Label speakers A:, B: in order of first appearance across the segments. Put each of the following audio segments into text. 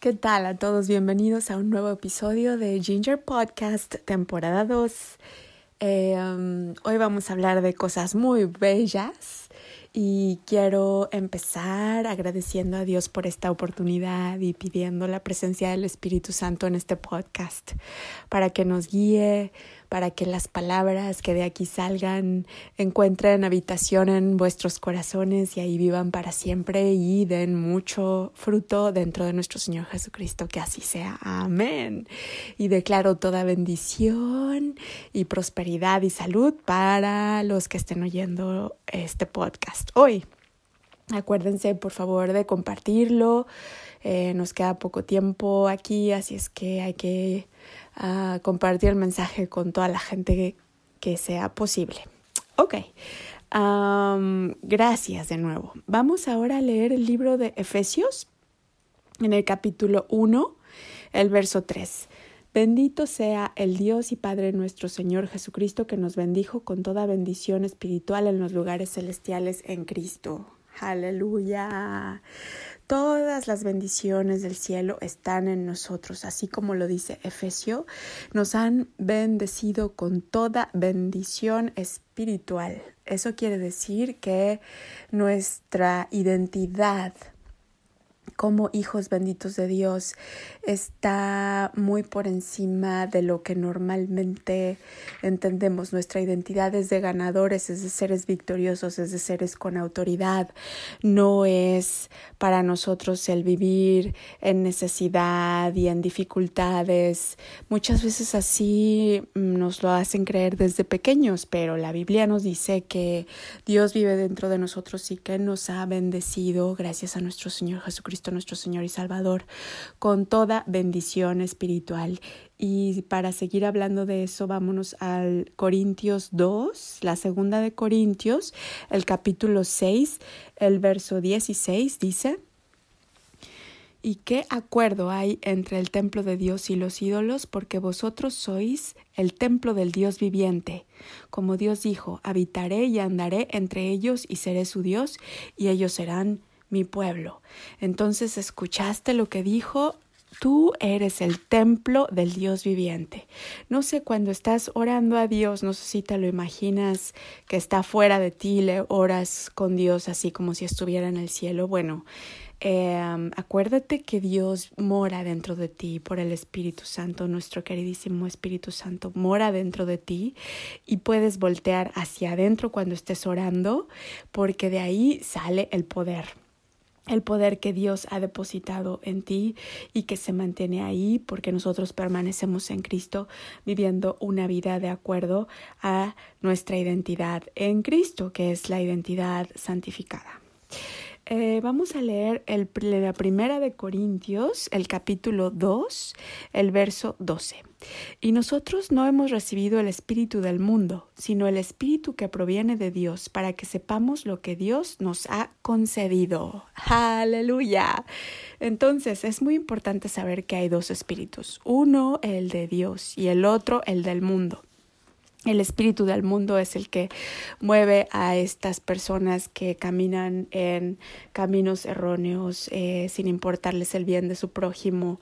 A: ¿Qué tal a todos? Bienvenidos a un nuevo episodio de Ginger Podcast, temporada 2. Eh, um, hoy vamos a hablar de cosas muy bellas y quiero empezar agradeciendo a Dios por esta oportunidad y pidiendo la presencia del Espíritu Santo en este podcast para que nos guíe, para que las palabras que de aquí salgan encuentren habitación en vuestros corazones y ahí vivan para siempre y den mucho fruto dentro de nuestro Señor Jesucristo. Que así sea. Amén. Y declaro toda bendición y prosperidad y salud para los que estén oyendo este podcast hoy. Acuérdense, por favor, de compartirlo. Eh, nos queda poco tiempo aquí, así es que hay que uh, compartir el mensaje con toda la gente que, sea posible. Ok. Gracias de nuevo. Vamos ahora a leer el libro de Efesios en el capítulo 1, el verso 3. Bendito sea el Dios y Padre nuestro Señor Jesucristo que nos bendijo con toda bendición espiritual en los lugares celestiales en Cristo. Aleluya. Todas las bendiciones del cielo están en nosotros, así como lo dice Efesio, nos han bendecido con toda bendición espiritual. Eso quiere decir que nuestra identidad como hijos benditos de Dios está muy por encima de lo que normalmente entendemos. Nuestra identidad es de ganadores, es de seres victoriosos, es de seres con autoridad. No es para nosotros el vivir en necesidad y en dificultades. Muchas veces así nos lo hacen creer desde pequeños, pero la Biblia nos dice que Dios vive dentro de nosotros y que nos ha bendecido gracias a nuestro Señor Jesucristo nuestro Señor y Salvador, con toda bendición espiritual. Y para seguir hablando de eso, vámonos al Corintios 2, la segunda de Corintios, el capítulo 6, el verso 16 dice, ¿Y qué acuerdo hay entre el templo de Dios y los ídolos? Porque vosotros sois el templo del Dios viviente. Como Dios dijo, habitaré y andaré entre ellos y seré su Dios, y ellos serán mi pueblo. Entonces escuchaste lo que dijo Tú eres el templo del Dios viviente. No sé, cuando estás orando a Dios, no sé si te lo imaginas que está fuera de ti, le oras con Dios así como si estuviera en el cielo. Bueno, em, acuérdate que Dios mora dentro de ti por el Espíritu Santo, nuestro queridísimo Espíritu Santo mora dentro de ti y puedes voltear hacia adentro cuando estés orando porque de ahí sale el poder el poder que Dios ha depositado en ti y que se mantiene ahí porque nosotros permanecemos en Cristo viviendo una vida de acuerdo a nuestra identidad en Cristo, que es la identidad santificada. Eh, vamos a leer el, la primera de Corintios, el capítulo 2, el verso 12. Y nosotros no hemos recibido el Espíritu del mundo, sino el Espíritu que proviene de Dios, para que sepamos lo que Dios nos ha concedido. Aleluya. Entonces es muy importante saber que hay dos espíritus, uno el de Dios y el otro el del mundo. El espíritu del mundo es el que mueve a estas personas que caminan en caminos erróneos eh, sin importarles el bien de su prójimo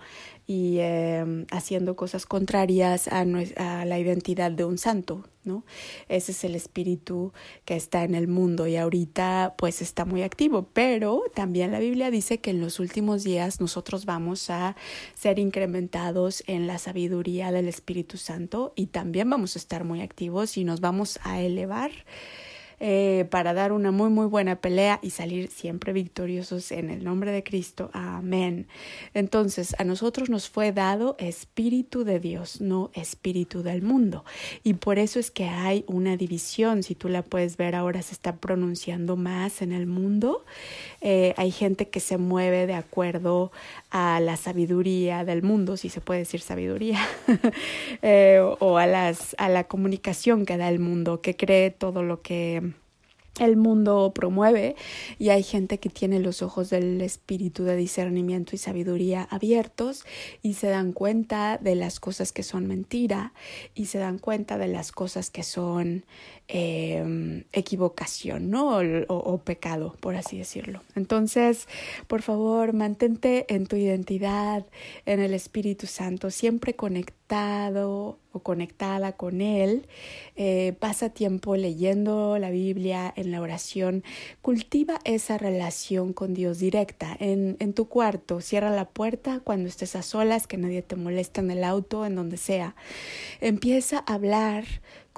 A: y em, haciendo cosas contrarias a, a, la identidad de un santo, ¿no? Ese es el espíritu que está en el mundo y ahorita pues está muy activo, pero también la Biblia dice que en los últimos días nosotros vamos a ser incrementados en la sabiduría del Espíritu Santo y también vamos a estar muy activos y nos vamos a elevar eh, para dar una muy muy buena pelea y salir siempre victoriosos en el nombre de Cristo. Amén. Entonces, a nosotros nos fue dado espíritu de Dios, no espíritu del mundo. Y por eso es que hay una división, si tú la puedes ver ahora se está pronunciando más en el mundo. Eh, hay gente que se mueve de acuerdo a la sabiduría del mundo, si se puede decir sabiduría, eh, o a, las, a la comunicación que da el mundo, que cree todo lo que el mundo promueve y hay gente que tiene los ojos del espíritu de discernimiento y sabiduría abiertos y se dan cuenta de las cosas que son mentira y se dan cuenta de las cosas que son eh, equivocación, ¿no? O, pecado, por así decirlo. Entonces, por favor, mantente en tu identidad, en el Espíritu Santo, siempre conectado o conectada con Él. Eh, pasa tiempo leyendo la Biblia, en la oración. Cultiva esa relación con Dios directa. En, en tu cuarto, cierra la puerta cuando estés a solas, que nadie te moleste en el auto, en donde sea. Empieza a hablar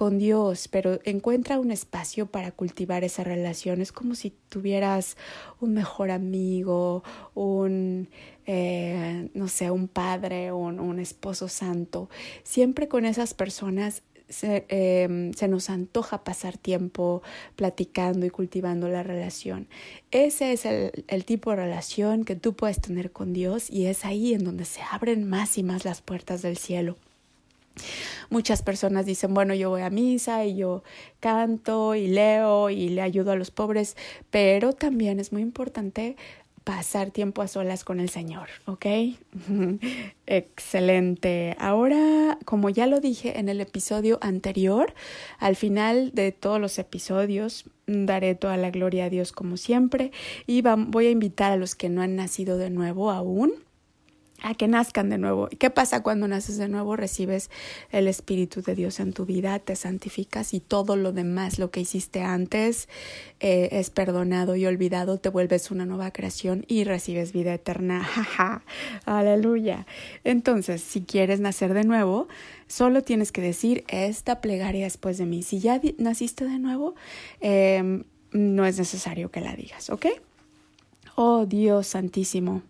A: con Dios, pero encuentra un espacio para cultivar esa relación. Es como si tuvieras un mejor amigo, un, eh, no sé, un padre, un, un esposo santo. Siempre con esas personas se, eh, se, nos antoja pasar tiempo platicando y cultivando la relación. Ese es el, tipo de relación que tú puedes tener con Dios y es ahí en donde se abren más y más las puertas del cielo. Muchas personas dicen, bueno, yo voy a misa y yo canto y leo y le ayudo a los pobres, pero también es muy importante pasar tiempo a solas con el Señor, ¿ok? Excelente. Ahora, como ya lo dije en el episodio anterior, al final de todos los episodios daré toda la gloria a Dios como siempre y voy a invitar a los que no han nacido de nuevo aún a que nazcan de nuevo. ¿Y qué pasa cuando naces de nuevo? Recibes el Espíritu de Dios en tu vida, te santificas y todo lo demás, lo que hiciste antes, eh, es perdonado y olvidado, te vuelves una nueva creación y recibes vida eterna. ¡Ja, aleluya Entonces, si quieres nacer de nuevo, solo tienes que decir esta plegaria después de mí. Si ya naciste de nuevo, eh, no es necesario que la digas, ¿ok? Oh Dios Santísimo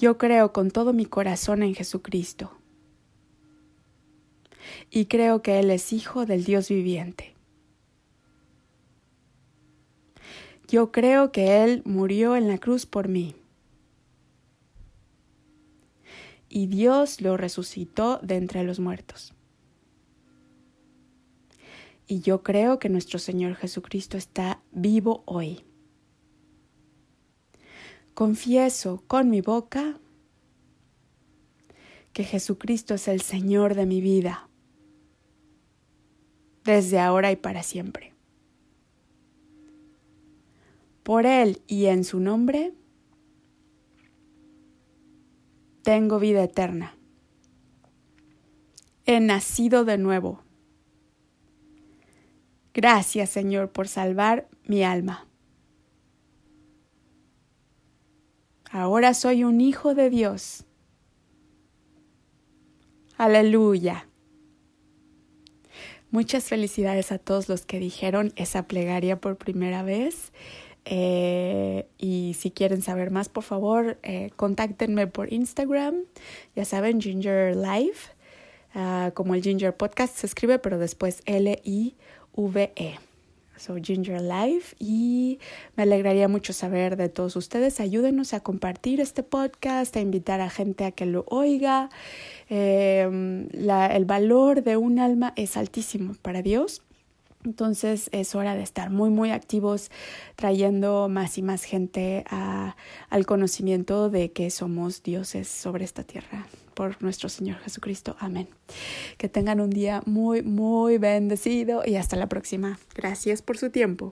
A: yo creo con todo mi corazón en Jesucristo. Y creo que Él es Hijo del Dios viviente. Yo creo que Él murió en la cruz por mí. Y Dios lo resucitó de entre los muertos. Y yo creo que nuestro Señor Jesucristo está vivo hoy. Confieso con mi boca que Jesucristo es el Señor de mi vida, desde ahora y para siempre. Por Él y en su nombre, tengo vida eterna. He nacido de nuevo. Gracias Señor por salvar mi alma. Ahora soy un hijo de Dios. Aleluya. Muchas felicidades a todos los que dijeron esa plegaria por primera vez. Eh, y si quieren saber más, por favor, eh, contáctenme por Instagram. Ya saben, Ginger Live. Uh, como el Ginger Podcast se escribe, pero después L-I-V-E so Ginger Life y me alegraría mucho saber de todos ustedes. Ayúdenos a compartir este podcast, a invitar a gente a que lo oiga. Eh, la, el valor de un alma es altísimo para Dios. Entonces es hora de estar muy, muy activos, trayendo más y más gente a, al conocimiento de que somos dioses sobre esta tierra por nuestro Señor Jesucristo. Amén. Que tengan un día muy, muy bendecido y hasta la próxima. Gracias por su tiempo.